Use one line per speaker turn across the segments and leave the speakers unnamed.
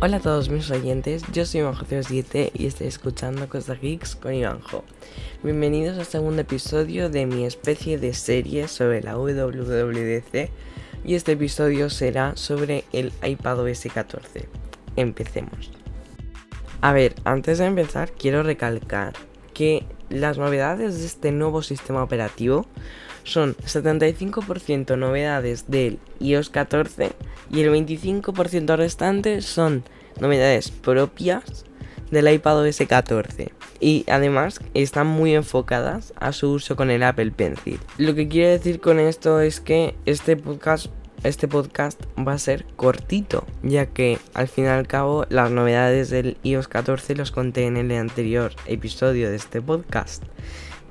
Hola a todos mis oyentes, yo soy Ivanjo07 y estoy escuchando Cosas Geeks con Ivanjo. Bienvenidos al segundo episodio de mi especie de serie sobre la WWDC y este episodio será sobre el iPadOS 14. Empecemos. A ver, antes de empezar quiero recalcar que las novedades de este nuevo sistema operativo son 75% novedades del iOS 14 y el 25% restante son novedades propias del iPadOS 14 y además están muy enfocadas a su uso con el Apple Pencil. Lo que quiero decir con esto es que este podcast este podcast va a ser cortito, ya que al fin y al cabo las novedades del iOS 14 los conté en el anterior episodio de este podcast.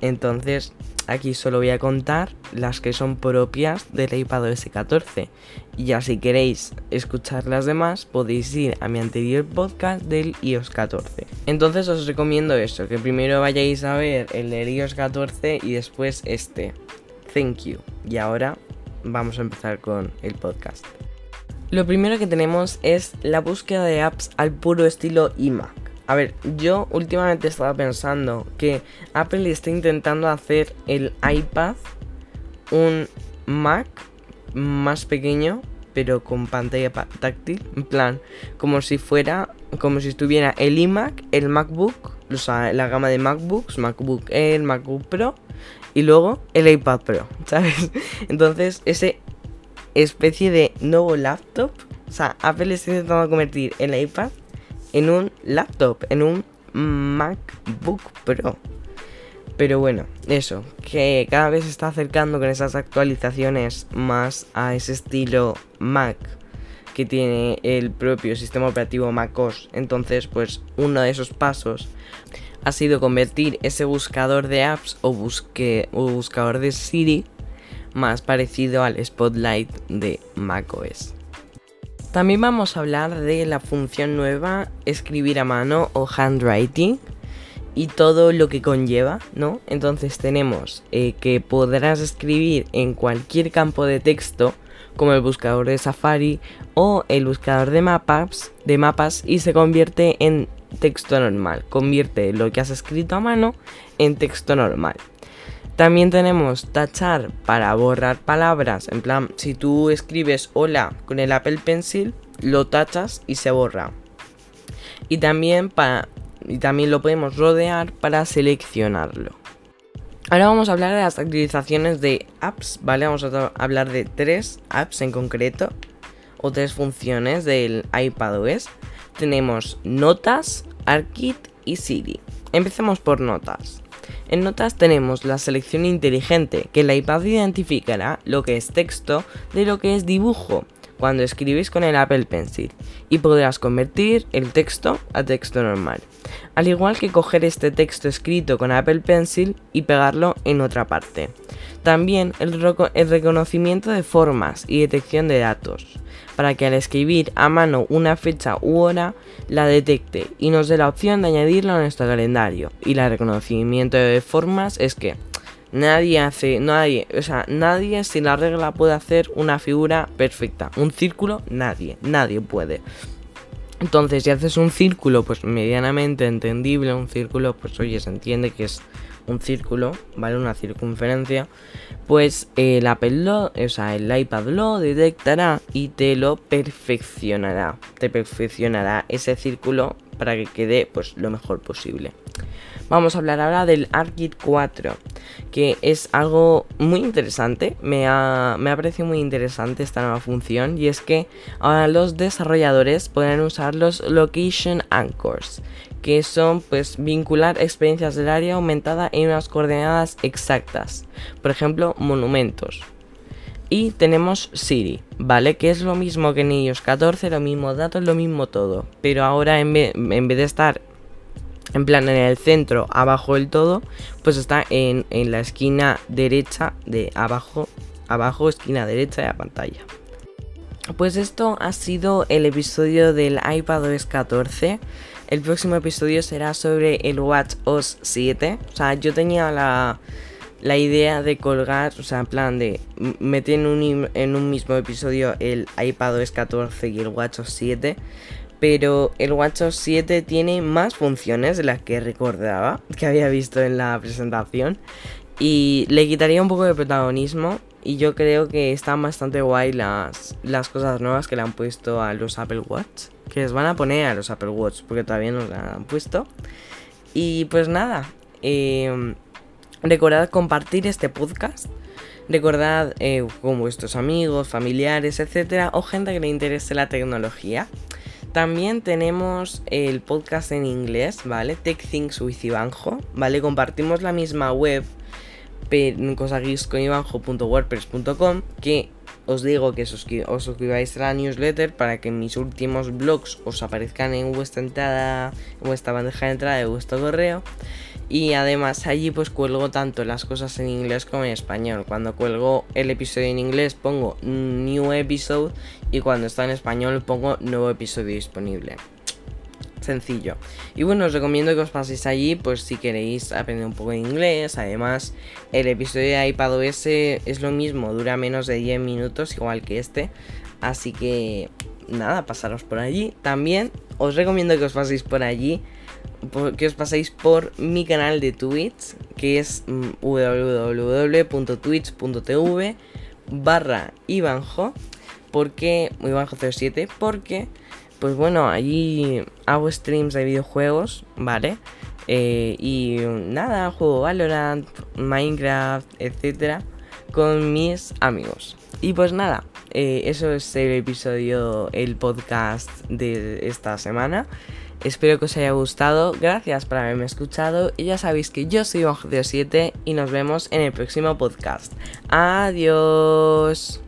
Entonces, aquí solo voy a contar las que son propias del iPadOS 14. Y ya si queréis escuchar las demás, podéis ir a mi anterior podcast del iOS 14. Entonces os recomiendo eso, que primero vayáis a ver el del iOS 14 y después este. Thank you. Y ahora vamos a empezar con el podcast. Lo primero que tenemos es la búsqueda de apps al puro estilo iMac. A ver, yo últimamente estaba pensando que Apple está intentando hacer el iPad un Mac más pequeño, pero con pantalla táctil. En plan, como si fuera, como si estuviera el iMac, el MacBook, o sea, la gama de MacBooks, MacBook Air, MacBook Pro y luego el iPad Pro, ¿sabes? Entonces, ese especie de nuevo laptop, o sea, Apple está intentando convertir el iPad en un laptop, en un MacBook Pro. Pero bueno, eso, que cada vez se está acercando con esas actualizaciones más a ese estilo Mac que tiene el propio sistema operativo MacOS. Entonces, pues uno de esos pasos ha sido convertir ese buscador de apps o, busque, o buscador de Siri más parecido al Spotlight de macOS. También vamos a hablar de la función nueva escribir a mano o handwriting y todo lo que conlleva, ¿no? Entonces tenemos eh, que podrás escribir en cualquier campo de texto como el buscador de Safari o el buscador de mapas, de mapas y se convierte en texto normal. Convierte lo que has escrito a mano en texto normal. También tenemos tachar para borrar palabras. En plan, si tú escribes hola con el Apple Pencil, lo tachas y se borra. Y también, para, y también lo podemos rodear para seleccionarlo. Ahora vamos a hablar de las actualizaciones de apps, ¿vale? Vamos a hablar de tres apps en concreto o tres funciones del iPadOS tenemos Notas, ArcKit y Siri. Empecemos por Notas. En Notas tenemos la selección inteligente, que el iPad identificará lo que es texto de lo que es dibujo cuando escribes con el Apple Pencil y podrás convertir el texto a texto normal. Al igual que coger este texto escrito con Apple Pencil y pegarlo en otra parte. También el, reconocimiento de formas y detección de datos, para que al escribir a mano una fecha u hora la detecte y nos dé la opción de añadirlo a nuestro calendario. Y el reconocimiento de formas es que Nadie hace, nadie, o sea, nadie sin la regla puede hacer una figura perfecta. Un círculo, nadie, nadie puede. Entonces, si haces un círculo, pues medianamente entendible, un círculo, pues oye, se entiende que es un círculo, ¿vale? Una circunferencia, pues el Apple o sea, el iPad lo detectará y te lo perfeccionará. Te perfeccionará ese círculo para que quede pues lo mejor posible. Vamos a hablar ahora del ArcKit 4, que es algo muy interesante. Me ha, me ha parecido muy interesante esta nueva función y es que ahora los desarrolladores podrán usar los Location Anchors, que son pues vincular experiencias del área aumentada en unas coordenadas exactas. Por ejemplo, monumentos. Y tenemos Siri, ¿vale? Que es lo mismo que en iOS 14, lo mismo datos, lo mismo todo. Pero ahora en vez, en vez de estar en plan en el centro, abajo del todo, pues está en, la esquina derecha de abajo, abajo, esquina derecha de la pantalla. Pues esto ha sido el episodio del iPadOS 14. El próximo episodio será sobre el WatchOS 7. O sea, yo tenía la, la idea de colgar, o sea, en plan de meter en un, en un mismo episodio el iPadOS 14 y el WatchOS 7 pero el WatchOS 7 tiene más funciones de las que recordaba, que había visto en la presentación, y le quitaría un poco de protagonismo. Y yo creo que están bastante guay las, las cosas nuevas que le han puesto a los Apple Watch. Que les van a poner a los Apple Watch, porque todavía no las han puesto. Y pues nada, eh, recordad compartir este podcast. Recordad eh, con vuestros amigos, familiares, etcétera, o gente que le interese la tecnología. También tenemos el podcast en inglés, ¿vale? Tech Things with Ivanjo, ¿vale? Compartimos la misma web, cosaguisconivanjo.wordpress.com, que os digo que os suscribáis a la newsletter para que mis últimos blogs os aparezcan en vuestra entrada, en vuestra bandeja de entrada de vuestro correo. Y además allí pues cuelgo tanto las cosas en inglés como en español. Cuando cuelgo el episodio en inglés pongo new episode y cuando está en español pongo nuevo episodio disponible. Sencillo. Y bueno, os recomiendo que os paséis allí pues si queréis aprender un poco de inglés. Además, el episodio de iPadOS es lo mismo, dura menos de 10 minutos igual que este. Así que nada, pasaros por allí. También os recomiendo que os paséis por allí que os paséis por mi canal de Twitch, que es mm, www.twitch.tv barra Ivanjo, porque, Ivanjo07, porque, pues bueno, allí hago streams de videojuegos, ¿vale? Eh, y nada, juego Valorant, Minecraft, etcétera, con mis amigos. Y pues nada, eh, eso es el episodio, el podcast de esta semana. Espero que os haya gustado, gracias por haberme escuchado y ya sabéis que yo soy Iván 7 y nos vemos en el próximo podcast. Adiós.